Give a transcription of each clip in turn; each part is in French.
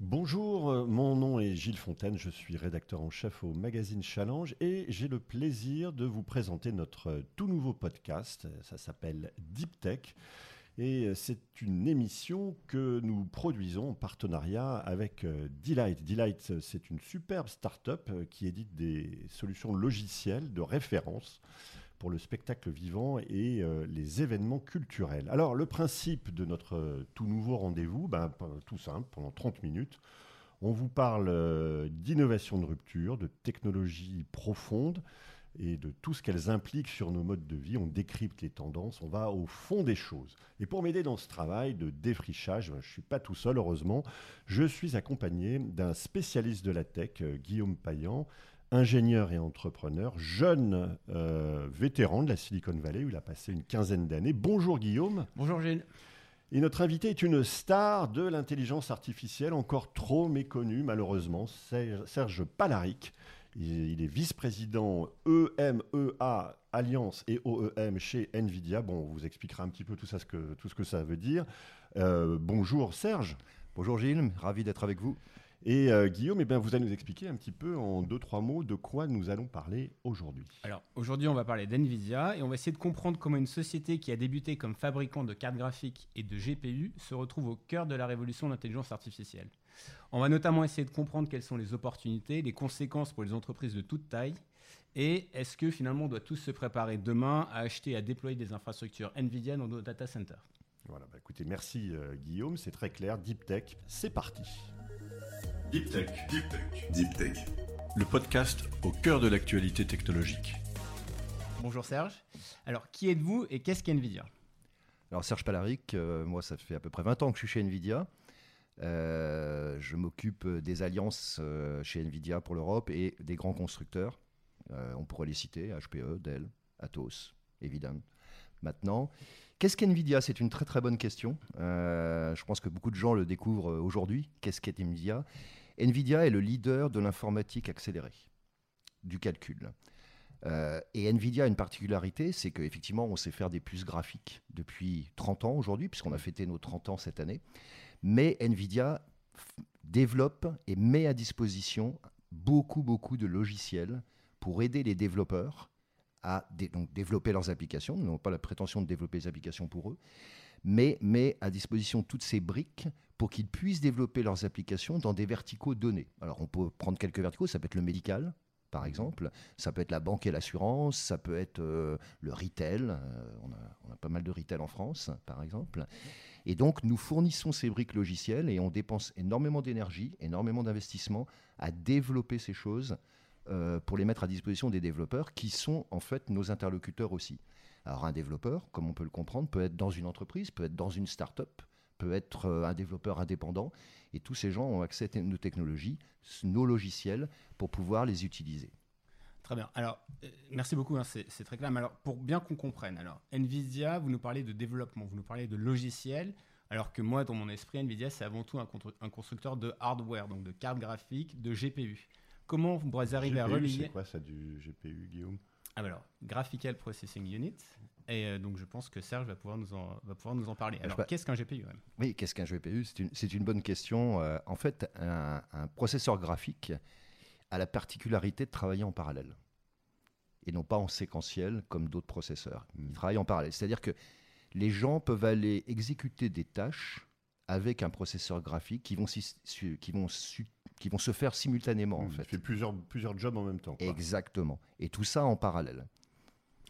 Bonjour, euh, mon nom est Gilles Fontaine, je suis rédacteur en chef au magazine Challenge et j'ai le plaisir de vous présenter notre euh, tout nouveau podcast. Ça s'appelle Deep Tech et euh, c'est une émission que nous produisons en partenariat avec Delight. Delight, c'est une superbe start-up qui édite des solutions logicielles de référence pour le spectacle vivant et euh, les événements culturels. Alors, le principe de notre euh, tout nouveau rendez-vous, ben, tout simple, pendant 30 minutes, on vous parle euh, d'innovation de rupture, de technologies profondes et de tout ce qu'elles impliquent sur nos modes de vie. On décrypte les tendances, on va au fond des choses. Et pour m'aider dans ce travail de défrichage, ben, je ne suis pas tout seul, heureusement, je suis accompagné d'un spécialiste de la tech, Guillaume Payan, ingénieur et entrepreneur, jeune euh, vétéran de la Silicon Valley où il a passé une quinzaine d'années. Bonjour Guillaume. Bonjour Gilles. Et notre invité est une star de l'intelligence artificielle, encore trop méconnue malheureusement, Serge Palaric. Il est vice-président EMEA Alliance et OEM chez Nvidia. Bon, on vous expliquera un petit peu tout, ça, ce que, tout ce que ça veut dire. Euh, bonjour Serge. Bonjour Gilles, ravi d'être avec vous. Et euh, Guillaume, eh bien, vous allez nous expliquer un petit peu en deux, trois mots de quoi nous allons parler aujourd'hui. Alors, aujourd'hui, on va parler d'NVIDIA et on va essayer de comprendre comment une société qui a débuté comme fabricant de cartes graphiques et de GPU se retrouve au cœur de la révolution de l'intelligence artificielle. On va notamment essayer de comprendre quelles sont les opportunités, les conséquences pour les entreprises de toute taille et est-ce que finalement on doit tous se préparer demain à acheter et à déployer des infrastructures NVIDIA dans nos data centers? Voilà, bah écoutez, merci euh, Guillaume, c'est très clair. Deep Tech, c'est parti. Deep Tech. Deep Tech. Deep Tech. Le podcast au cœur de l'actualité technologique. Bonjour Serge. Alors, qui êtes-vous et qu'est-ce qu'NVIDIA Alors, Serge Palaric, euh, moi, ça fait à peu près 20 ans que je suis chez NVIDIA. Euh, je m'occupe des alliances euh, chez NVIDIA pour l'Europe et des grands constructeurs. on pourrait les citer HPE, Dell, Atos, évidemment. Maintenant, Qu'est-ce qu'NVIDIA? C'est une très très bonne question. je pense que beaucoup de gens le découvrent aujourd'hui. Qu'est-ce qu'est NVIDIA Nvidia est le leader de l'informatique accélérée, du calcul. Euh, et Nvidia a une particularité, c'est qu'effectivement, on sait faire des puces graphiques depuis 30 ans aujourd'hui, puisqu'on a fêté nos 30 ans cette année. Mais Nvidia développe et met à disposition beaucoup, beaucoup de logiciels pour aider les développeurs à développer leurs applications. Nous n'avons pas la prétention de développer les applications pour eux, mais met à disposition toutes ces briques pour qu'ils puissent développer leurs applications dans des verticaux donnés. Alors on peut prendre quelques verticaux, ça peut être le médical, par exemple, ça peut être la banque et l'assurance, ça peut être euh, le retail, euh, on, a, pas mal de retail en France, par exemple. Et donc nous fournissons ces briques logicielles et on dépense énormément d'énergie, énormément d'investissement à développer ces choses euh, pour les mettre à disposition des développeurs qui sont en fait nos interlocuteurs aussi. Alors un développeur, comme on peut le comprendre, peut être dans une entreprise, peut être dans une start-up, peut être euh, un développeur indépendant. Et tous ces gens ont accès à nos technologies, nos logiciels, pour pouvoir les utiliser. Très bien. Alors, euh, merci beaucoup, hein, c'est très clair. Mais alors, pour bien qu'on comprenne, alors, NVIDIA, vous nous parlez de développement, vous nous parlez de logiciels, alors que moi, dans mon esprit, NVIDIA, c'est avant tout un, un, constructeur de hardware, donc de cartes graphiques, de GPU. Comment vous pourrez arriver à relier... C'est quoi ça du GPU, Guillaume? Ah, alors, Graphical Processing Unit. Et euh, donc, je pense que Serge va pouvoir nous en, va pouvoir nous en parler. Alors, qu'est-ce qu'un GPU Oui, qu'est-ce qu'un GPU C'est une, une, bonne question. Euh, en fait, un, processeur graphique a la particularité de travailler en parallèle et non pas en séquentiel comme d'autres processeurs. Il travaille en parallèle. C'est-à-dire que les gens peuvent aller exécuter des tâches avec un processeur graphique qui vont, qui vont qui vont se faire simultanément. en fait. fait plusieurs, plusieurs jobs en même temps. Exactement. Et tout ça en parallèle.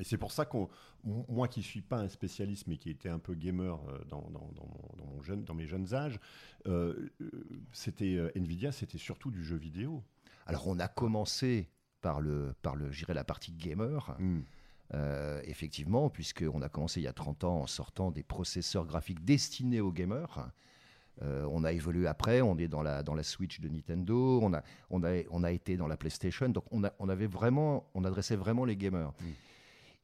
Et c'est pour ça que moi qui ne suis pas un spécialiste, mais qui était un peu gamer euh, dans, dans, mon, jeune, dans mes jeunes âges, euh, euh, c'était Nvidia, c'était surtout du jeu vidéo. Alors on a commencé par le, par le, la partie gamer. Hmm. effectivement, puisqu'on a commencé il y a 30 ans en sortant des processeurs graphiques destinés aux gamers. Euh, on a évolué après, on est dans la, dans la Switch de Nintendo, on a, on, a, on a été dans la PlayStation, donc on, a, on, avait vraiment, on adressait vraiment les gamers. Mm.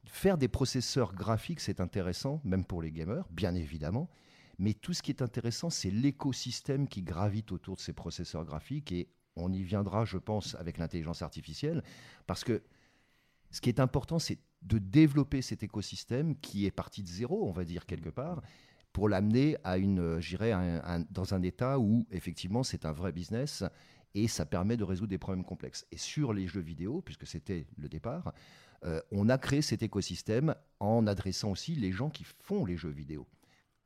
Faire des processeurs graphiques, c'est intéressant, même pour les gamers, bien évidemment, mais tout ce qui est intéressant, c'est l'écosystème qui gravite autour de ces processeurs graphiques, et on y viendra, je pense, avec l'intelligence artificielle, parce que ce qui est important, c'est de développer cet écosystème qui est parti de zéro, on va dire quelque part, pour l'amener à une, euh, dans un état où effectivement c'est un vrai business et ça permet de résoudre des problèmes complexes. Et sur les jeux vidéo, puisque c'était le départ, euh, on a créé cet écosystème en adressant aussi les gens qui font les jeux vidéo.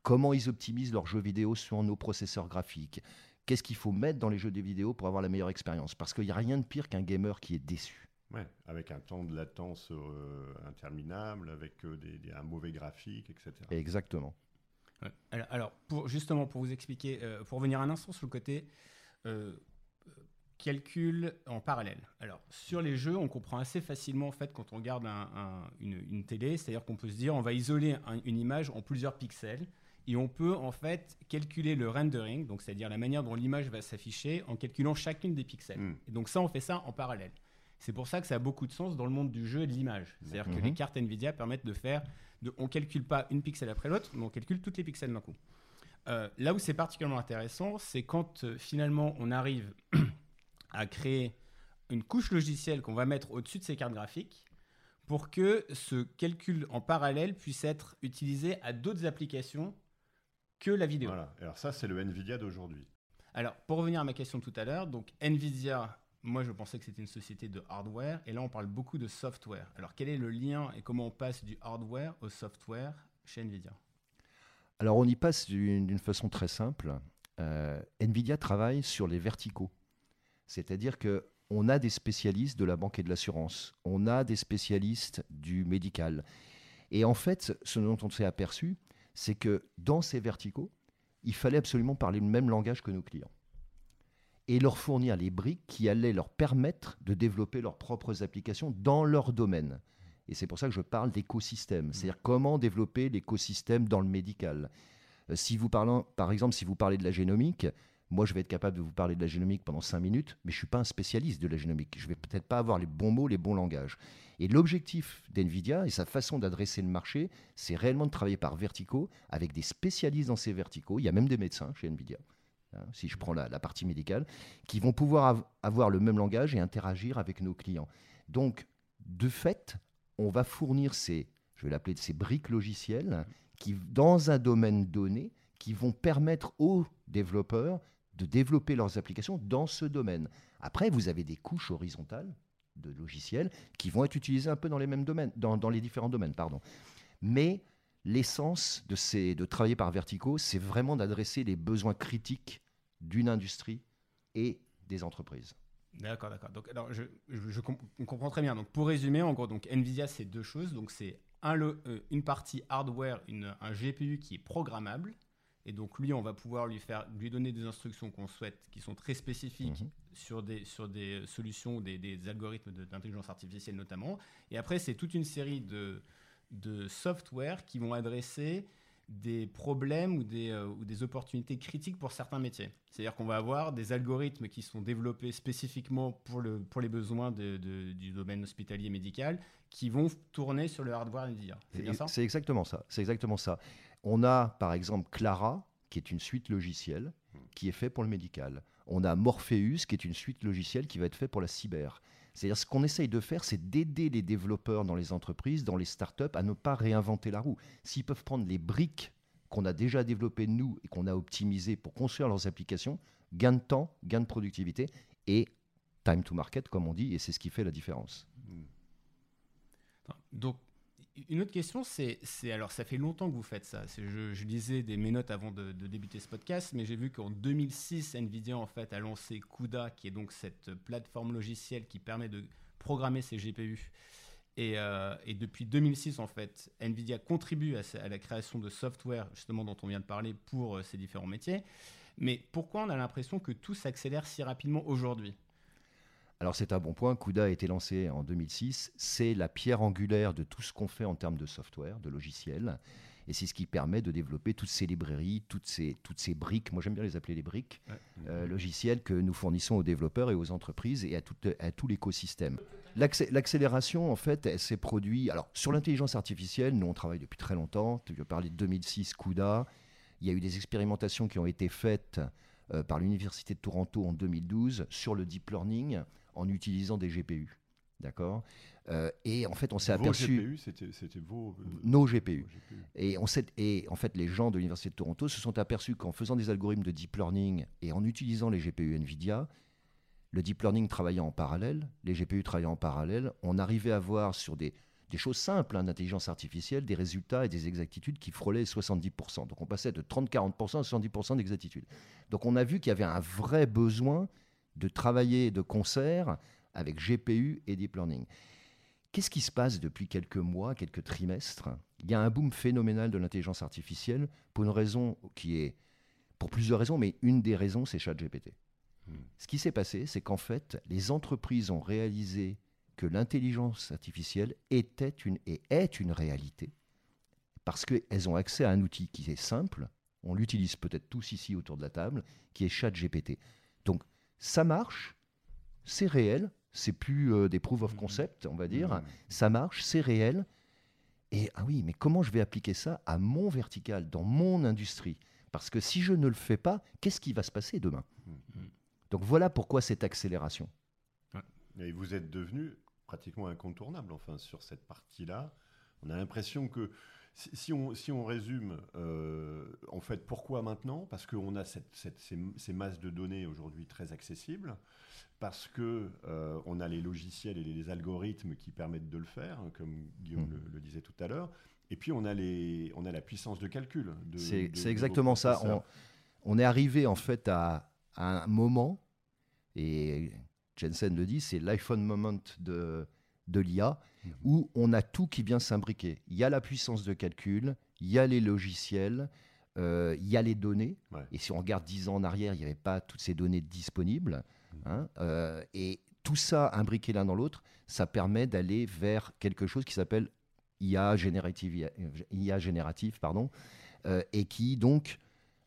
Comment ils optimisent leurs jeux vidéo sur nos processeurs graphiques? Qu'est-ce qu'il faut mettre dans les jeux vidéo pour avoir la meilleure expérience? Parce qu'il n'y a rien de pire qu'un gamer qui est déçu. Ouais, avec un temps de latence euh, interminable, avec euh, des, un mauvais graphique, etc. Exactement. Alors, pour, justement, pour vous expliquer, pour revenir un instant sur le côté calcul en parallèle. Alors, sur les jeux, on comprend assez facilement en fait quand on regarde une, télé, c'est-à-dire qu'on peut se dire on va isoler une image en plusieurs pixels et on peut en fait calculer le rendering, donc c'est-à-dire la manière dont l'image va s'afficher en calculant chacune des pixels. Hmm. Et donc ça, on fait ça en parallèle. C'est pour ça que ça a beaucoup de sens dans le monde du jeu et de l'image. C'est-à-dire que les cartes Nvidia permettent de faire, de, on calcule pas une pixel après l'autre, mais on calcule toutes les pixels d'un coup. Euh, là où c'est particulièrement intéressant, c'est quand euh, finalement on arrive à créer une couche logicielle qu'on va mettre au-dessus de ces cartes graphiques pour que ce calcul en parallèle puisse être utilisé à d'autres applications que la vidéo. Voilà. Alors ça, c'est le Nvidia d'aujourd'hui. Alors, pour revenir à ma question tout à l'heure, donc Nvidia, moi je pensais que c'était une société de hardware, et là on parle beaucoup de software. Alors, quel est le lien et comment on passe du hardware au software chez Nvidia? Alors, on y passe d'une façon très simple. Euh, Nvidia travaille sur les verticaux. C'est-à-dire que on a des spécialistes de la banque et de l'assurance, on a des spécialistes du médical. Et en fait, ce dont on s'est aperçu, c'est que dans ces verticaux, il fallait absolument parler le même langage que nos clients et leur fournir les briques qui allaient leur permettre de développer leurs propres applications dans leur domaine. Et c'est pour ça que je parle d'écosystème, mmh. c'est-à-dire comment développer l'écosystème dans le médical. Euh, si vous parlez, par exemple, si vous parlez de la génomique, moi, je vais être capable de vous parler de la génomique pendant cinq minutes, mais je ne suis pas un spécialiste de la génomique. Je ne vais peut-être pas avoir les bons mots, les bons langages. Et l'objectif d'NVIDIA et sa façon d'adresser le marché, c'est réellement de travailler par verticaux avec des spécialistes dans ces verticaux. Il y a même des médecins chez NVIDIA, si je prends la, partie médicale, qui vont pouvoir avoir le même langage et interagir avec nos clients. Donc, de fait, on va fournir ces, je vais l'appeler ces briques logicielles, qui, dans un domaine donné, qui vont permettre aux développeurs de développer leurs applications dans ce domaine. Après, vous avez des couches horizontales de logiciels qui vont être utilisées un peu dans les mêmes domaines, dans, les différents domaines, pardon. Mais l'essence de, ces, de travailler par verticaux, c'est vraiment d'adresser les besoins critiques d'une industrie et des entreprises. D'accord, d'accord. Donc, alors, je, je, comprends très bien. Donc, pour résumer, en gros, donc Nvidia, c'est deux choses. Donc, c'est un, euh, une partie hardware, une, un GPU qui est programmable, et donc lui, on va pouvoir lui faire, lui donner des instructions qu'on souhaite, qui sont très spécifiques mhm. sur des sur des solutions, des, des algorithmes d'intelligence artificielle notamment. Et après, c'est toute une série de de software qui vont adresser des problèmes ou des, euh, ou des opportunités critiques pour certains métiers. C'est-à-dire qu'on va avoir des algorithmes qui sont développés spécifiquement pour, le, pour les besoins de, du domaine hospitalier médical qui vont tourner sur le hardware NVIDIA. C'est bien ça? C'est exactement ça. C'est exactement ça. On a par exemple Clara, qui est une suite logicielle qui est fait pour le médical. On a Morpheus, qui est une suite logicielle qui va être fait pour la cyber. C'est-à-dire ce qu'on essaye de faire, c'est d'aider les développeurs dans les entreprises, dans les startups, à ne pas réinventer la roue. S'ils peuvent prendre les briques qu'on a déjà développées nous et qu'on a optimisées pour construire leurs applications, gain de temps, gain de productivité et time to market, comme on dit, et c'est ce qui fait la différence. Donc, une autre question, c'est, alors ça fait longtemps que vous faites ça. Je, lisais des, mes notes avant de, débuter ce podcast, mais j'ai vu qu'en 2006, Nvidia en fait a lancé CUDA, qui est donc cette plateforme logicielle qui permet de programmer ses GPU. Euh, et, depuis 2006, en fait, Nvidia contribue à, à, la création de software, justement dont on vient de parler, pour euh, ces différents métiers. Mais pourquoi on a l'impression que tout s'accélère si rapidement aujourd'hui? Alors c'est un bon point, CUDA a été lancé en 2006, c'est la pierre angulaire de tout ce qu'on fait en termes de software, de logiciel, et c'est ce qui permet de développer toutes ces librairies, toutes ces, toutes ces briques, moi j'aime bien les appeler les briques, euh, logiciels que nous fournissons aux développeurs et aux entreprises et à tout, à tout l'écosystème. L'accélération, en fait, elle s'est produite. Alors, sur l'intelligence artificielle, nous, on travaille depuis très longtemps. Tu veux parler de 2006, CUDA. Il y a eu des expérimentations qui ont été faites euh, par l'Université de Toronto en 2012 sur le deep learning en utilisant des GPU. D'accord euh, Et en fait, on s'est aperçu. GPU, c'était vos. euh, Nos GPU. vos GPU. Et, on et en fait, les gens de l'Université de Toronto se sont aperçus qu'en faisant des algorithmes de deep learning et en utilisant les GPU NVIDIA, le deep learning travaillant en parallèle, les GPU travaillant en parallèle, on arrivait à avoir sur des, des choses simples hein, d'intelligence artificielle des résultats et des exactitudes qui frôlaient 70%. Donc on passait de 30-40% à 70% d'exactitude. Donc on a vu qu'il y avait un vrai besoin de travailler de concert avec GPU et deep learning. Qu'est-ce qui se passe depuis quelques mois, quelques trimestres? Il y a un boom phénoménal de l'intelligence artificielle pour une raison qui est, pour plusieurs raisons, mais une des raisons, c'est ChatGPT. Hmm. Ce qui s'est passé, c'est qu'en fait, les entreprises ont réalisé que l'intelligence artificielle était une, et est une réalité parce qu'elles ont accès à un outil qui est simple, on l'utilise peut-être tous ici autour de la table, qui est ChatGPT. Donc ça marche, c'est réel, c'est plus euh, des proof of concept, on va dire, Mhm. ça marche, c'est réel. Et ah oui, mais comment je vais appliquer ça à mon vertical, dans mon industrie? Parce que si je ne le fais pas, qu'est-ce qui va se passer demain? Mhm. Donc voilà pourquoi cette accélération. Et vous êtes devenu pratiquement incontournable, enfin, sur cette partie-là. On a l'impression que, si, si on, si on résume, euh, en fait, pourquoi maintenant? Parce qu'on a cette, cette- ces, ces masses de données aujourd'hui très accessibles, parce que euh, on a les logiciels et les, les algorithmes qui permettent de le faire, hein, comme Guillaume Mhm. le, le disait tout à l'heure. Et puis on a, les, on a la puissance de calcul. C'est exactement ça. on est arrivé en fait à, à un moment, et Jensen le dit, c'est l'iPhone moment de, de l'IA, Mhm. où on a tout qui vient s'imbriquer. Il y a la puissance de calcul, il y a les logiciels, euh, il y a les données. Ouais. Et si on regarde 10 ans en arrière, il n'y avait pas toutes ces données disponibles. hein, euh, et tout ça imbriqué l'un dans l'autre, ça permet d'aller vers quelque chose qui s'appelle IA générative, IA générative pardon, euh, et qui donc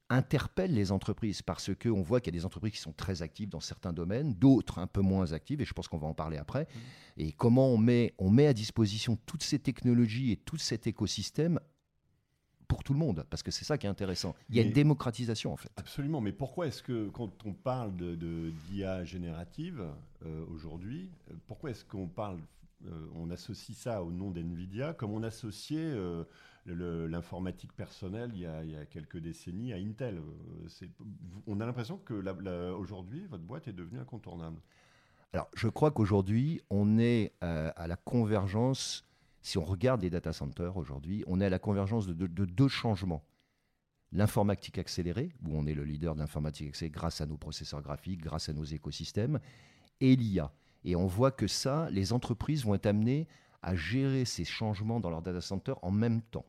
interpelle les entreprises parce qu'on voit qu'il y a des entreprises qui sont très actives dans certains domaines, d'autres un peu moins actives, et je pense qu'on va en parler après. Et comment on met, on met à disposition toutes ces technologies et tout cet écosystème pour tout le monde, parce que c'est ça qui est intéressant. Il y a Mais- une démocratisation en fait. Absolument, mais pourquoi est-ce que quand on parle de, de- d'IA générative euh, aujourd'hui, pourquoi est-ce qu'on parle, euh, on associe ça au nom d'NVIDIA comme on associait euh, l'informatique personnelle il y, a, quelques décennies à Intel Euh, On a l'impression que aujourd'hui, votre boîte est devenue incontournable. Alors, je crois qu'aujourd'hui, on est à la convergence, si on regarde les data centers aujourd'hui, on est à la convergence de, de- de deux changements. L'informatique accélérée, où on est le leader de l'informatique accélérée grâce à nos processeurs graphiques, grâce à nos écosystèmes, et l'IA. Et on voit que ça, les entreprises vont être amenées à gérer ces changements dans leur data center en même temps.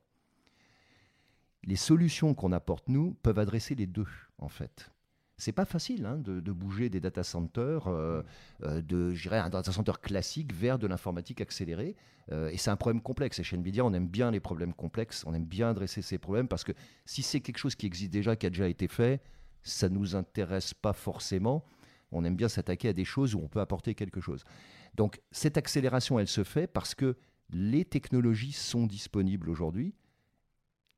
Les solutions qu'on apporte, nous, peuvent adresser les deux, en fait. C'est pas facile hein, de, bouger des data centers, euh, euh, de, dirais, un data center classique vers de l'informatique accélérée. Euh, et c'est un problème complexe. Et chez NVIDIA, on aime bien les problèmes complexes, on aime bien adresser ces problèmes parce que si c'est quelque chose qui existe déjà, qui a déjà été fait, ça ne nous intéresse pas forcément. On aime bien s'attaquer à des choses où on peut apporter quelque chose. Donc cette accélération, elle se fait parce que les technologies sont disponibles aujourd'hui,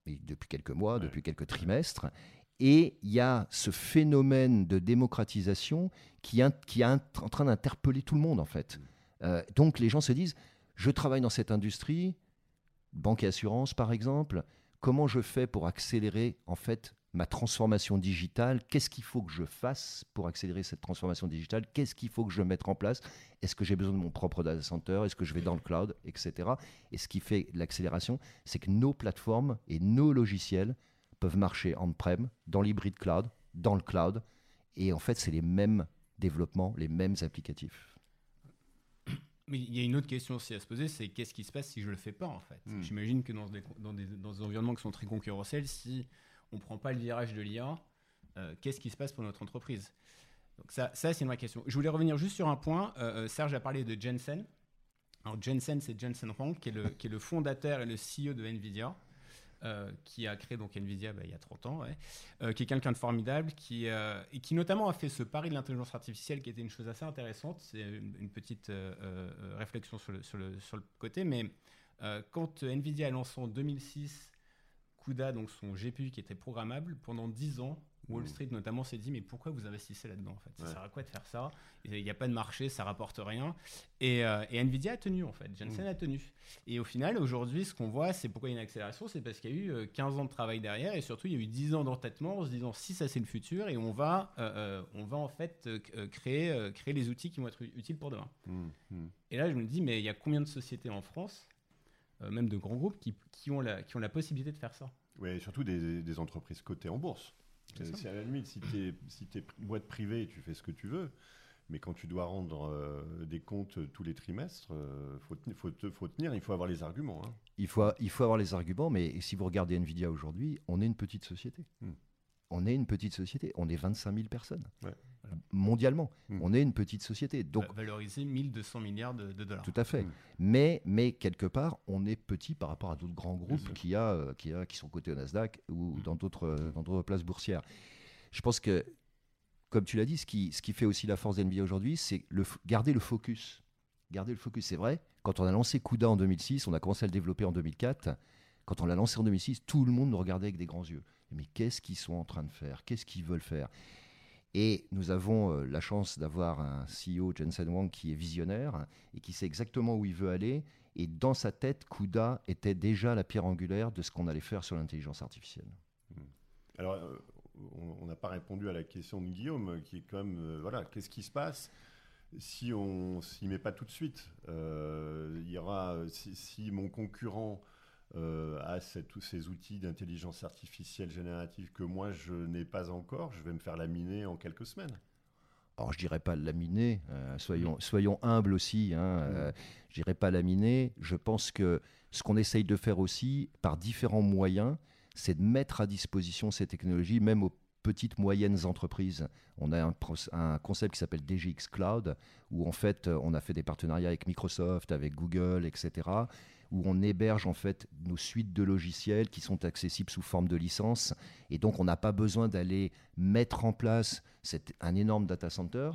et depuis quelques mois, depuis quelques trimestres, et il y a ce phénomène de démocratisation qui, est qui est en train d'interpeller tout le monde, en fait. Euh, donc les gens se disent, je travaille dans cette industrie, banque et assurance par exemple, comment je fais pour accélérer en fait ma transformation digitale Qu'est-ce qu'il faut que je fasse pour accélérer cette transformation digitale? Qu'est-ce qu'il faut que je mette en place? Est-ce que j'ai besoin de mon propre data center? Est-ce que je vais dans le cloud? Etc. Et ce qui fait l'accélération, c'est que nos plateformes et nos logiciels peuvent marcher on-prem, dans l'hybride cloud, dans le cloud. Et en fait, c'est les mêmes développements, les mêmes applicatifs. Mais il y a une autre question aussi à se poser, c'est qu'est-ce qui se passe si je le fais pas en fait? Hmm. J'imagine que dans des, dans, des, dans des environnements qui sont très concurrentiels, si on prend pas le virage de l'IA, euh, qu'est-ce qui se passe pour notre entreprise? Donc ça, ça c'est vraie question. Je voulais revenir juste sur un point. Euh, euh, Serge a parlé de Jensen. Alors Jensen, c'est Jensen Huang, qui est, le, qui est le fondateur et le CEO de NVIDIA. qui a créé donc Nvidia bah, il y a 30 ans, qui est quelqu'un de formidable, qui, et qui notamment a fait ce pari de l'intelligence artificielle qui était une chose assez intéressante. C'est une, petite réflexion sur le, sur, le, sur le côté, mais quand Nvidia a lancé en 2006 CUDA, donc son GPU qui était programmable, pendant 10 ans, Wall Mm. Street notamment s'est dit mais pourquoi vous investissez là-dedans en fait? Ça Ouais. sert à quoi de faire ça? Il n'y a pas de marché, ça rapporte rien. Et, euh, et Nvidia a tenu en fait, Jensen Mm. a tenu. Et au final aujourd'hui ce qu'on voit c'est pourquoi il y a une accélération, c'est parce qu'il y a eu euh, 15 ans de travail derrière et surtout il y a eu 10 ans d'entêtement en se disant si ça c'est le futur et on va, euh, euh, on va en fait euh, euh, créer, euh, créer les outils qui vont être utiles pour demain. Hum. Et là je me dis mais il y a combien de sociétés en France euh, même de grands groupes qui, qui ont la, qui ont la possibilité de faire ça. Et surtout des, des entreprises cotées en bourse. C'est Euh, à la limite, si tu es, si t'es pri- boîte privée, tu fais ce que tu veux. Mais quand tu dois rendre euh, des comptes tous les trimestres, il faut, tenir- faut, te- faut tenir, il faut avoir les arguments. hein. Il faut, il faut avoir les arguments, mais si vous regardez Nvidia aujourd'hui, on est une petite société. Hmm. On est une petite société. On est 25 000 personnes. Ouais. Mondialement, Hmm. on est une petite société. Donc, Va- valoriser 1200 milliards de, de dollars. tout à fait. Hmm. Mais, mais quelque part, on est petit par rapport à d'autres grands groupes sûr. qui, a, euh, qui, a, qui sont cotés au Nasdaq ou Hmm. dans d'autres euh, dans d'autres places boursières. Je pense que, comme tu l'as dit, ce qui, ce qui fait aussi la force d'NVIDIA aujourd'hui, c'est le, garder le focus. Garder le focus, c'est vrai. Quand on a lancé CUDA en 2006, on a commencé à le développer en 2004. Quand on l'a lancé en 2006, tout le monde nous regardait avec des grands yeux. Mais qu'est-ce qu'ils sont en train de faire? Qu'est-ce qu'ils veulent faire? Et nous avons euh, la chance d'avoir un CEO, Jensen Wang, qui est visionnaire et qui sait exactement où il veut aller. Et dans sa tête, CUDA était déjà la pierre angulaire de ce qu'on allait faire sur l'intelligence artificielle. Alors, euh, on n'a pas répondu à la question de Guillaume, qui est quand même, euh, voilà, qu'est-ce qui se passe si on s'y met pas tout de suite? Il y aura, si mon concurrent euh, cette- tous ces outils d'intelligence artificielle générative que moi je n'ai pas encore, je vais me faire laminer en quelques semaines. Alors, je dirais pas laminer, euh, soyons, soyons humbles aussi. Hein, euh, je dirais pas laminer. Je pense que ce qu'on essaye de faire aussi, par différents moyens, c'est de mettre à disposition ces technologies, même aux petites, moyennes entreprises. On a un, un concept qui s'appelle DGX Cloud, où en fait, on a fait des partenariats avec Microsoft, avec Google, etc., où on héberge en fait nos suites de logiciels qui sont accessibles sous forme de licence. Et donc, on n'a pas besoin d'aller mettre en place un énorme data center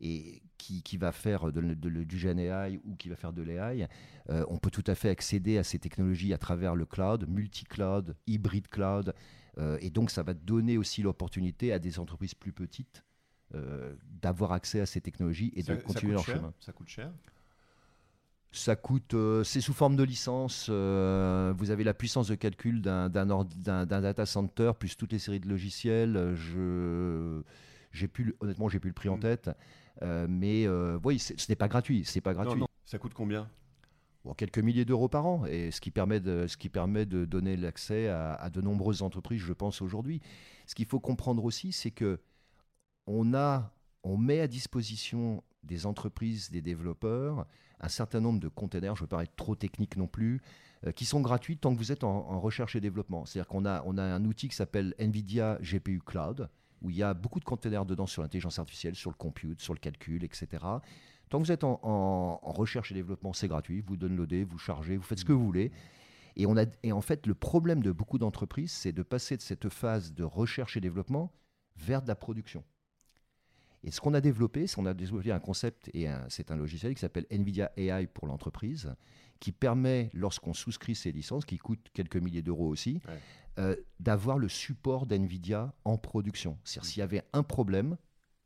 et qui, qui va faire de, de- du Gen AI ou qui va faire de l'AI. Euh, on peut tout à fait accéder à ces technologies à travers le cloud, multi-cloud, hybride cloud. Euh, et donc, ça va donner aussi l'opportunité à des entreprises plus petites euh, d'avoir accès à ces technologies et ça, de continuer leur cher, chemin. Ça coûte cher? Ça coûte, euh, c'est sous forme de licence. euh, vous avez la puissance de calcul d'un data center plus toutes les séries de logiciels. euh, Je, j'ai plus, le- honnêtement, j'ai plus le prix en Mm. tête. euh, mais oui, ce n'est pas gratuit. C'est pas Non, gratuit. non. Ça coûte combien? Bon, quelques milliers d'euros par an, et ce qui permet de, ce qui permet de donner l'accès à, à de nombreuses entreprises, je pense aujourd'hui. Ce qu'il faut comprendre aussi, c'est que on a, on met à disposition des entreprises, des développeurs, un certain nombre de containers. Je ne veux pas être trop technique non plus, euh, qui sont gratuits tant que vous êtes en, recherche et développement. C'est-à-dire qu'on a, on a un outil qui s'appelle NVIDIA GPU Cloud, où il y a beaucoup de containers dedans sur l'intelligence artificielle, sur le compute, sur le calcul, etc. Tant que vous êtes en, en- en recherche et développement, c'est gratuit. Vous downloadez, vous chargez, vous faites ce que vous voulez. Et, on a, et en fait, le problème de beaucoup d'entreprises, c'est de passer de cette phase de recherche et développement vers de la production. Et ce qu'on a développé, c'est qu'on a développé un concept, et c'est un logiciel qui s'appelle NVIDIA AI pour l'entreprise, qui permet, lorsqu'on souscrit ces licences, qui coûtent quelques milliers d'euros aussi, Ouais. euh, d'avoir le support d'NVIDIA en production. C'est-à-dire s'il y avait un problème,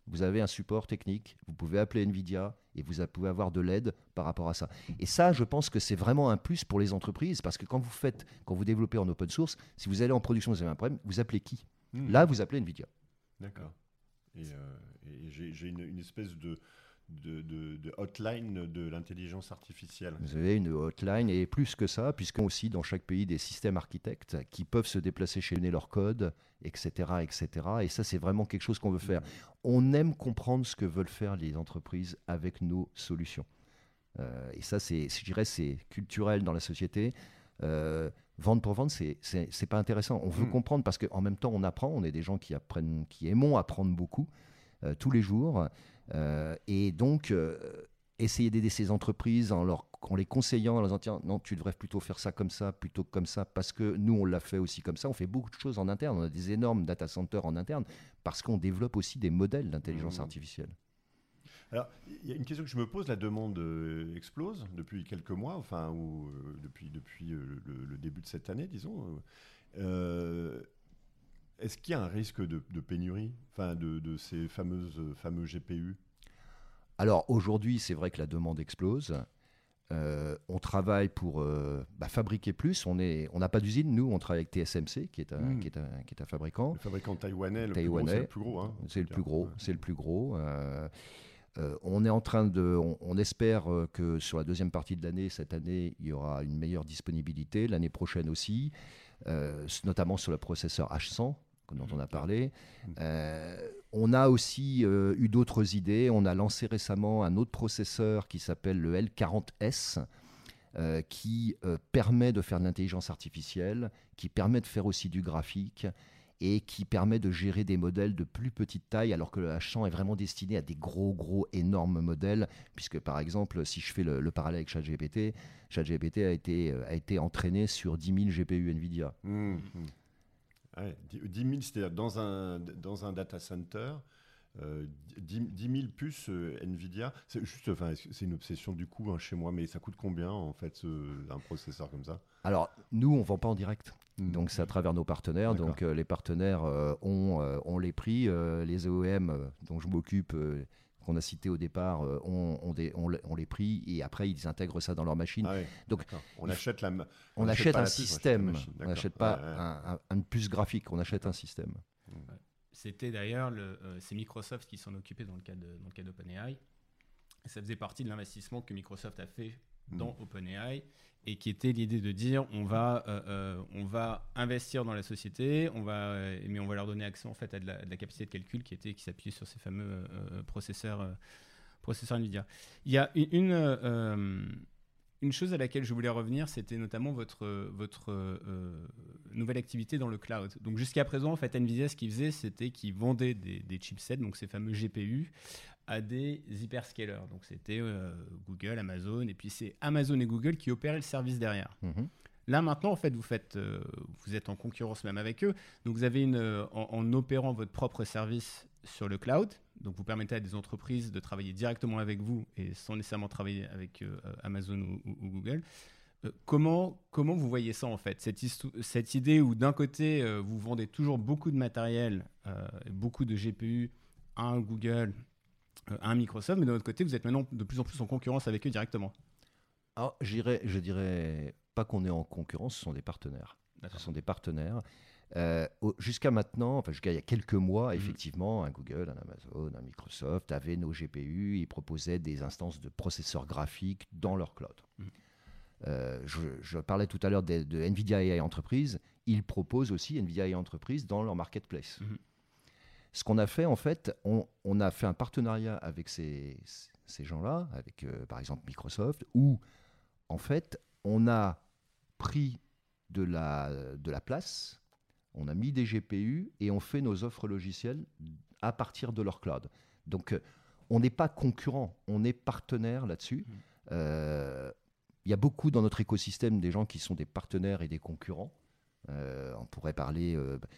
vous avez un support technique, vous pouvez appeler NVIDIA et vous pouvez avoir de l'aide par rapport à ça. Et ça, je pense que c'est vraiment un plus pour les entreprises parce que quand vous faites, quand vous développez en open source, si vous allez en production, vous avez un problème, vous appelez qui? Hmm. Là, vous appelez NVIDIA. D'accord. Et, euh, et j'ai une, une espèce de, de, de- de hotline de l'intelligence artificielle. Vous avez une hotline et plus que ça, puisqu'on a aussi dans chaque pays des systèmes architectes qui peuvent se déplacer chez eux, leur code, etc., etc. Et ça, c'est vraiment quelque chose qu'on veut faire. On aime comprendre ce que veulent faire les entreprises avec nos solutions. Euh, et ça, c'est, je dirais, c'est culturel dans la société. Euh, vendre pour vendre, c'est, c'est, pas intéressant. On veut Mm. comprendre parce qu'en même temps, on apprend. On est des gens qui apprennent, qui aimons apprendre beaucoup tous les jours. Euh, et donc, euh, essayer d'aider ces entreprises en, leur, en les conseillant, en leur disant tiens, non, tu devrais plutôt faire ça comme ça plutôt que comme ça, parce que nous, on l'a fait aussi comme ça. On fait beaucoup de choses en interne. On a des énormes data centers en interne parce qu'on développe aussi des modèles d'intelligence Mhm. artificielle. Alors, il y a une question que je me pose, la demande euh, explose depuis quelques mois, enfin, ou euh, depuis, depuis euh, le, le début de cette année, disons. Euh, Est-ce qu'il y a un risque de, pénurie enfin, de, de, ces fameuses, fameux GPU Alors aujourd'hui, c'est vrai que la demande explose. Euh, on travaille pour euh, bah, fabriquer plus. On n'a pas d'usine, nous, on travaille avec TSMC, qui est un, hmm. qui est un, qui est un fabricant. Le fabricant taïwanais, le taïwanais, plus gros, c'est le plus gros. C'est le plus gros. Euh, on est en train de, on, espère que sur la deuxième partie de l'année, cette année, il y aura une meilleure disponibilité. L'année prochaine aussi, notamment sur le processeur H100 dont on a parlé. Euh, on a aussi euh, eu d'autres idées. On a lancé récemment un autre processeur qui s'appelle le L40S. Euh, qui permet de faire de l'intelligence artificielle, qui permet de faire aussi du graphique et qui permet de gérer des modèles de plus petite taille, alors que le H100 est vraiment destiné à des gros, gros, énormes modèles, puisque par exemple, si je fais le, parallèle avec ChatGPT, ChatGPT a été, a été entraîné sur 10 000 GPU NVIDIA. Mmh, mmh. 10 000, c'est-à-dire dans un, dans un data center, 10, 000 puces euh, Nvidia. C'est juste, enfin, c'est une obsession du coût hein, chez moi, mais ça coûte combien en fait un processeur comme ça? Alors nous, on vend pas en direct. Hmm. Donc c'est à travers nos partenaires. Donc euh, les partenaires euh, ont, ont, les prix. les OEM dont je m'occupe qu'on a cité au départ ont, ont, les prix et après ils intègrent ça dans leur machine. Ah Donc on achète la on, achète, un système, on n'achète pas un, une puce graphique, on achète un système. C'était d'ailleurs euh, c'est Microsoft qui s'en occupait dans le cas de dans le cas d'OpenAI. Ça faisait partie de l'investissement que Microsoft a fait dans hmm. OpenAI et qui était l'idée de dire on va, euh, euh, on va investir dans la société, on va, mais on va leur donner accès en fait à de la, capacité de calcul qui était qui s'appuyait sur ces fameux processeurs processeurs Nvidia. Il y a une une chose à laquelle je voulais revenir, c'était notamment votre, votre euh, nouvelle activité dans le cloud. Donc jusqu'à présent, en fait, Nvidia, ce qu'ils faisait, c'était qu'ils vendaient des, des, chipsets, donc ces fameux GPU, à des hyperscalers. Donc c'était euh, Google, Amazon, et puis c'est Amazon et Google qui opéraient le service derrière. Mhm. Là maintenant, en fait, vous faites, euh, vous êtes en concurrence même avec eux. Donc vous avez une, en, en opérant votre propre service sur le cloud, donc vous permettez à des entreprises de travailler directement avec vous et sans nécessairement travailler avec euh, Amazon ou, Google. Euh, comment, comment vous voyez ça en fait? Cette, cette idée où d'un côté euh, vous vendez toujours beaucoup de matériel, beaucoup de GPU à un Google, à un Microsoft, mais de l'autre côté vous êtes maintenant de plus en plus en concurrence avec eux directement Alors je dirais pas qu'on est en concurrence, ce sont des partenaires. Ce sont des partenaires. Euh, jusqu'à maintenant, enfin jusqu'à il y a quelques mois, mhm. effectivement, un Google, un Amazon, un Microsoft avaient nos GPU, ils proposaient des instances de processeurs graphiques dans leur cloud. Mhm. Euh, je, parlais tout à l'heure de, NVIDIA AI Enterprise, ils proposent aussi NVIDIA AI Enterprise dans leur marketplace. Mhm. Ce qu'on a fait, en fait, on, a fait un partenariat avec ces, ces gens-là, avec euh, par exemple Microsoft, où en fait, on a pris de la, de la place on a mis des GPU et on fait nos offres logicielles à partir de leur cloud. Donc, euh, on n'est pas concurrent, on est partenaire là-dessus. Mmh. Euh, il y a beaucoup dans notre écosystème des gens qui sont des partenaires et des concurrents. Euh, on pourrait parler, euh, bah,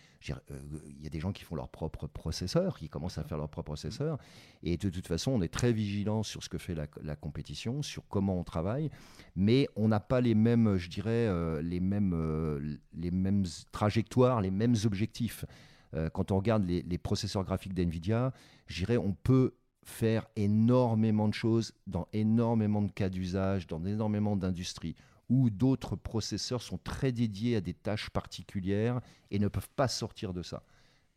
euh, il y a des gens qui font leur propre processeur, qui commencent à faire leur propre processeur. Et de toute façon, on est très vigilant sur ce que fait la, compétition, sur comment on travaille, mais on n'a pas les mêmes, je dirais, les, mêmes, les mêmes trajectoires, les mêmes objectifs. quand on regarde les, les processeurs graphiques d'NVIDIA, je dirais, on peut faire énormément de choses dans énormément de cas d'usage, dans énormément d'industries où d'autres processeurs sont très dédiés à des tâches particulières et ne peuvent pas sortir de ça.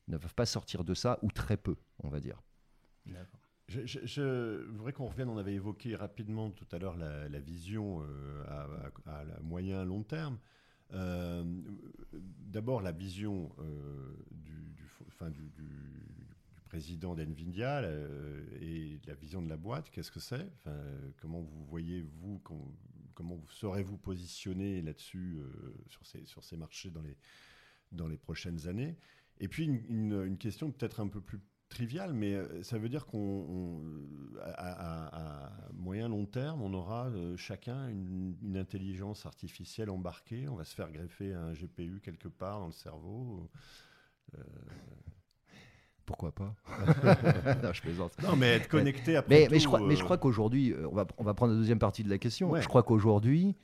ne peuvent pas sortir de ça, ou très peu, on va dire. Je, voudrais qu'on revienne, on avait évoqué rapidement tout à l'heure la, vision euh, à, à, moyen long terme. Euh, d'abord, la vision euh, du, du, président d'NVIDIA et la vision de la boîte, qu'est-ce que c'est? Comment vous voyez, vous, comment serez-vous positionné là-dessus euh, sur, ces, sur ces marchés dans les, prochaines années Et puis une, question peut-être un peu plus triviale, mais euh, ça veut dire qu'on à, moyen long terme, on aura euh, chacun une, intelligence artificielle embarquée. On va se faire greffer un GPU quelque part dans le cerveau. Pourquoi pas non, je plaisante. Non, mais être connecté après. Mais, je crois, mais je crois qu'aujourd'hui, on va, on va prendre la deuxième partie de la question. Je crois qu'aujourd'hui,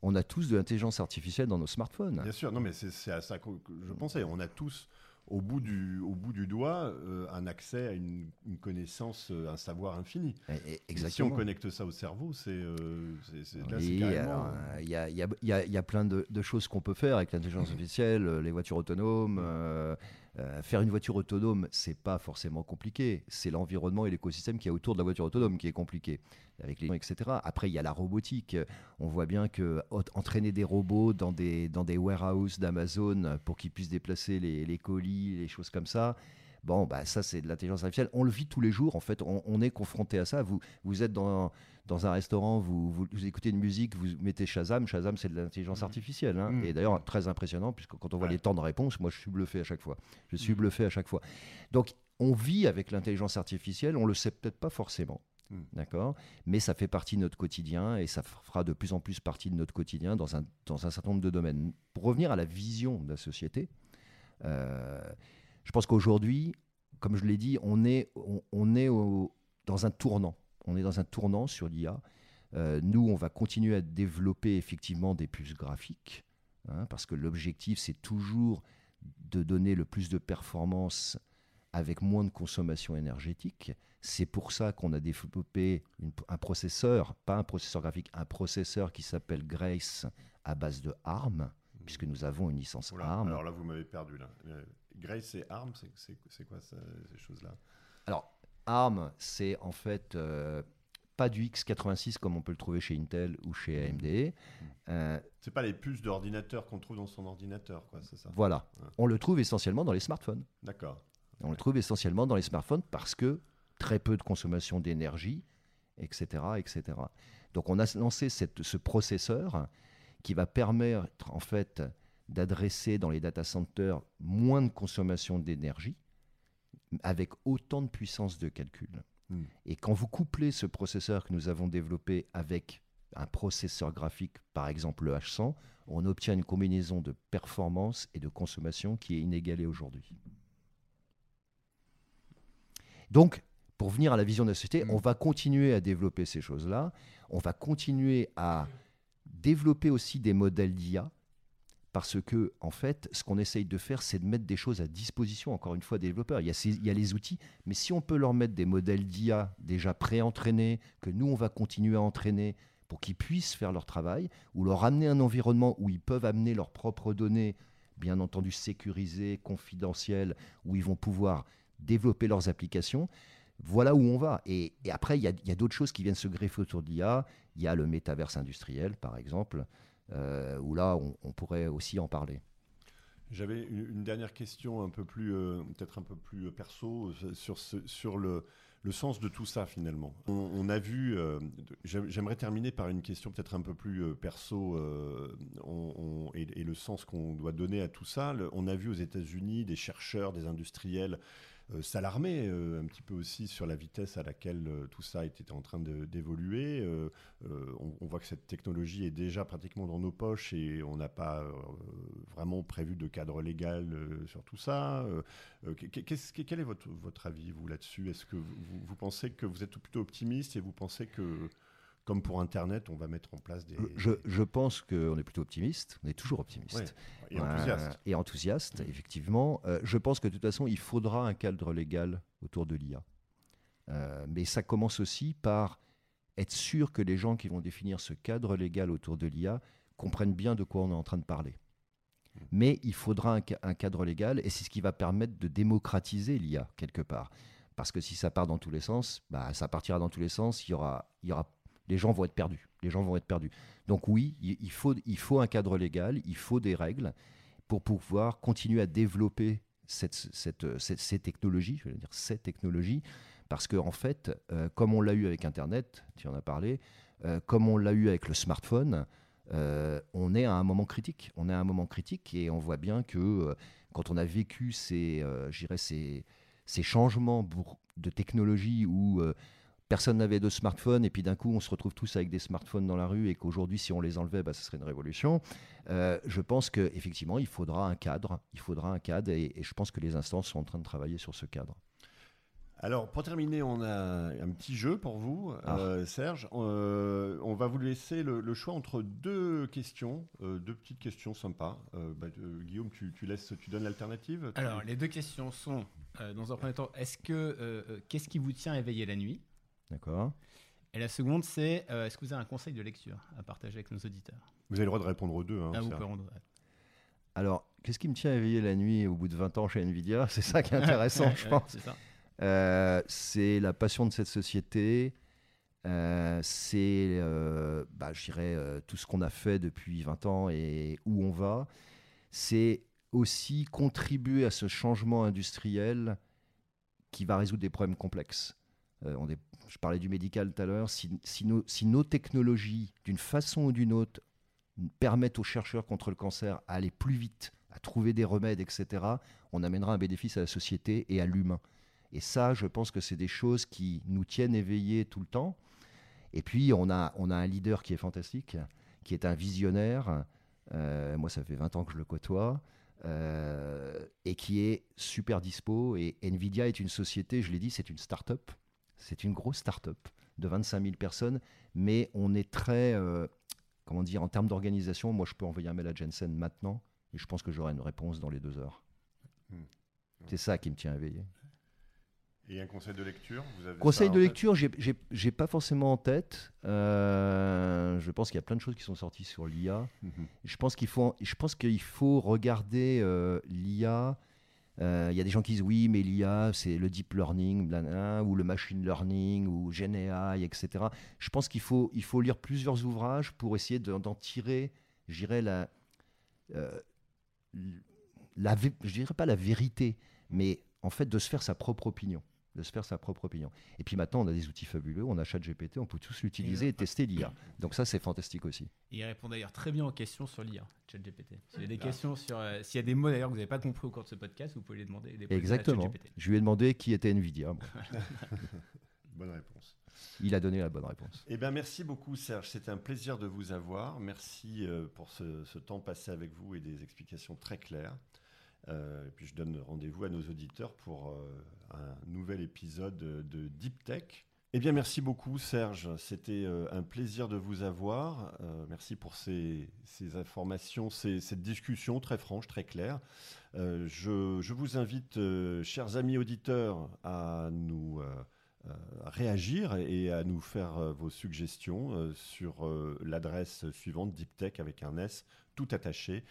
on a tous de l'intelligence artificielle dans nos smartphones. Bien sûr, non, mais c'est à ça que je pensais. On a tous au bout du, au bout du doigt euh, un accès à une, une connaissance, euh, un savoir infini. Et- et- Et Si Exactement. on connecte ça au cerveau, c'est euh, là, c'est Oui, carrément, alors, euh, euh, il y, a, il y a- il y a- il y a plein de, de choses qu'on peut faire avec l'intelligence artificielle, euh, les voitures autonomes. Euh, faire une voiture autonome, c'est pas forcément compliqué. C'est l'environnement et l'écosystème qui est autour de la voiture autonome qui est compliqué, avec les etc. Après, il y a la robotique. On voit bien que entraîner des robots dans des, dans des warehouses d'Amazon pour qu'ils puissent déplacer les, les colis, les choses comme ça. Bon, bah ça c'est de l'intelligence artificielle. On le vit tous les jours. En fait, on, on est confronté à ça. Vous, vous êtes dans, dans un restaurant, vous, vous, vous écoutez une musique, vous mettez Shazam. Shazam, c'est de l'intelligence Mhm. artificielle. hein. Mhm. Et d'ailleurs, très impressionnant, puisque quand on voit Ouais. les temps de réponse, moi je suis bluffé à chaque fois. Je suis Mhm. bluffé à chaque fois. Donc, on vit avec l'intelligence artificielle. On le sait peut-être pas forcément. D'accord? Mais ça fait partie de notre quotidien et ça fera de plus en plus partie de notre quotidien dans un, dans un certain nombre de domaines. Pour revenir à la vision de la société, euh, je pense qu'aujourd'hui, comme je l'ai dit, on est, on, on est au- dans un tournant. On est dans un tournant sur l'IA. Euh, nous, on va continuer à développer effectivement des puces graphiques, hein, parce que l'objectif, c'est toujours de donner le plus de performance avec moins de consommation énergétique. C'est pour ça qu'on a développé une- un processeur, pas un processeur graphique, un processeur qui s'appelle Grace à base de ARM, puisque nous avons une licence Oula, ARM. Alors là, vous m'avez perdu. Là. Euh, Grace et ARM, c'est- quoi ça, ces choses-là? Alors, ARM, c'est en fait euh, pas du x86 comme on peut le trouver chez Intel ou chez AMD. Euh, C'est pas les puces d'ordinateur qu'on trouve dans son ordinateur, quoi, c'est ça? Voilà. Ouais. On le trouve essentiellement dans les smartphones. D'accord. On le trouve essentiellement dans les smartphones parce que très peu de consommation d'énergie, etc., etc. Donc on a lancé cette- ce processeur qui va permettre en fait d'adresser dans les data centers moins de consommation d'énergie avec autant de puissance de calcul. Hmm. Et quand vous couplez ce processeur que nous avons développé avec un processeur graphique, par exemple le H100, on obtient une combinaison de performance et de consommation qui est inégalée aujourd'hui. Donc, pour venir à la vision de la société, Mm. on va continuer à développer ces choses-là. On va continuer à développer aussi des modèles d'IA. Parce que, en fait, ce qu'on essaye de faire, c'est de mettre des choses à disposition, encore une fois, des développeurs. Il y, a les outils, mais si on peut leur mettre des modèles d'IA déjà pré-entraînés, que nous, on va continuer à entraîner pour qu'ils puissent faire leur travail, ou leur amener un environnement où ils peuvent amener leurs propres données, bien entendu sécurisées, confidentielles, où ils vont pouvoir développer leurs applications, voilà où on va. Et, après, il y a, d'autres choses qui viennent se greffer autour de l'IA. Il y a le métaverse industriel, par exemple, où là, on, pourrait aussi en parler. J'avais une, dernière question un peu plus, euh, peut-être un peu plus euh, perso, euh, sur, sur le, le sens de tout ça finalement. On, a vu, euh, j'aim- j'aimerais terminer par une question peut-être un peu plus euh, perso euh, et, et le sens qu'on doit donner à tout ça. On a vu aux États-Unis des chercheurs, des industriels euh, s'alarmer euh, un petit peu aussi sur la vitesse à laquelle euh, tout ça était en train d'évoluer. Euh, euh, on, voit que cette technologie est déjà pratiquement dans nos poches et on n'a pas euh, vraiment prévu de cadre légal euh, sur tout ça. Euh, euh, quel est votre, votre avis, vous, là-dessus? Est-ce que vous pensez que vous êtes plutôt optimiste et vous pensez que, comme pour Internet, on va mettre en place des... Je, je pense qu'on est plutôt optimiste, on est toujours optimiste. Ouais, et enthousiaste. Euh, et enthousiaste, effectivement. Euh, je pense que de toute façon, il faudra un cadre légal autour de l'IA. Euh, mais ça commence aussi par être sûr que les gens qui vont définir ce cadre légal autour de l'IA comprennent bien de quoi on est en train de parler. Mais il faudra un cadre légal et c'est ce qui va permettre de démocratiser l'IA quelque part. Parce que si ça part dans tous les sens, bah, ça partira dans tous les sens, il y aura, il y aura, les gens vont être perdus. Les gens vont être perdus. Donc oui, il faut, il faut un cadre légal, il faut des règles pour pouvoir continuer à développer cette, cette- ces technologies, je vais dire ces technologies, parce qu'en en fait, euh, comme on l'a eu avec Internet, tu en as parlé, euh, comme on l'a eu avec le smartphone, euh, on est à un moment critique. On est à un moment critique et on voit bien que quand on a vécu ces, ces, ces changements de technologie où personne n'avait de smartphone et puis d'un coup on se retrouve tous avec des smartphones dans la rue et qu'aujourd'hui si on les enlevait, bah, ce serait une révolution. Euh, je pense qu'effectivement il faudra un cadre, il faudra un cadre et, et je pense que les instances sont en train de travailler sur ce cadre. Alors, pour terminer, on a un petit jeu pour vous, Ah. euh, Serge. Euh, on va vous laisser le, le choix entre deux questions, euh, deux petites questions sympas. Euh, bah, euh, Guillaume, tu, tu laisses, tu donnes l'alternative Alors, les deux questions sont, euh, dans un premier temps, est-ce que qu'est-ce qui vous tient éveillé la nuit? D'accord. Et la seconde, c'est euh, est-ce que vous avez un conseil de lecture à partager avec nos auditeurs? Vous avez le droit de répondre aux deux. hein, Ah, vous pouvez Alors, qu'est-ce qui me tient éveillé la nuit au bout de 20 ans chez Nvidia? C'est ça qui est intéressant, je pense. C'est ça. Euh, c'est la passion de cette société. euh, c'est, euh, bah, je dirais, euh, tout ce qu'on a fait depuis 20 ans et où on va. C'est aussi contribuer à ce changement industriel qui va résoudre des problèmes complexes. Euh, on est- je parlais du médical tout à l'heure. Si, si nos, technologies, d'une façon ou d'une autre, permettent aux chercheurs contre le cancer à aller plus vite, à trouver des remèdes, etc., on amènera un bénéfice à la société et à l'humain. Et ça, je pense que c'est des choses qui nous tiennent éveillés tout le temps. Et puis, on a, on a un leader qui est fantastique, qui est un visionnaire. Euh, moi, ça fait 20 ans que je le côtoie. euh, et qui est super dispo. Et Nvidia est une société, je l'ai dit, c'est une start-up. C'est une grosse start-up de 25 000 personnes. Mais on est très, euh, comment dire, en termes d'organisation, moi, je peux envoyer un mail à Jensen maintenant. Et je pense que j'aurai une réponse dans les deux heures. Hmm. C'est ça qui me tient éveillé. Et un conseil de lecture vous avez Conseil de lecture, j'ai- pas forcément en tête. Euh, je pense qu'il y a plein de choses qui sont sorties sur l'IA. Mhm. Je pense qu'il faut, je pense qu'il faut regarder euh, l'IA. Euh, Il y a des gens qui disent oui, mais l'IA, c'est le deep learning, ou le machine learning, ou GenAI, etc. Je pense qu'il faut, il faut lire plusieurs ouvrages pour essayer de- d'en tirer, je dirais, la, euh, la, je dirais pas la vérité, mais en fait de se faire sa propre opinion. De se faire sa propre opinion. Et puis maintenant, on a des outils fabuleux, on a ChatGPT, on peut tous l'utiliser et tester l'IA. Donc ça, c'est fantastique aussi. Et il répond d'ailleurs très bien aux questions sur l'IA, ChatGPT. S'il y a des Ah. questions sur, euh, s'il y a des mots d'ailleurs que vous n'avez pas compris au cours de ce podcast, vous pouvez les demander. les poser à Exactement. Je lui ai demandé qui était Nvidia. Bon, Bonne réponse. il a donné la bonne réponse. Eh bien, merci beaucoup, Serge. C'était un plaisir de vous avoir. Merci euh, pour ce, ce temps passé avec vous et des explications très claires. Euh, et puis, je donne rendez-vous à nos auditeurs pour euh, un nouvel épisode de Deep Tech. Eh bien, merci beaucoup, Serge. C'était euh, un plaisir de vous avoir. Merci pour ces, informations, cette discussion très franche, très claire. Je, vous invite, chers amis auditeurs, à nous réagir et à nous faire vos suggestions sur l'adresse suivante deeptech avec un S tout attaché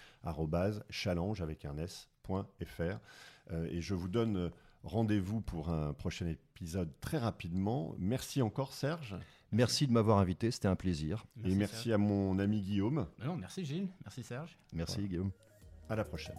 challenge avec un S.fr Euh, et je vous donne euh, rendez-vous pour un prochain épisode très rapidement. Merci encore Serge Merci de m'avoir invité, c'était un plaisir. et merci Serge. à mon ami Guillaume. Non, merci Gilles, merci Serge. Merci Voilà. Guillaume. À la prochaine.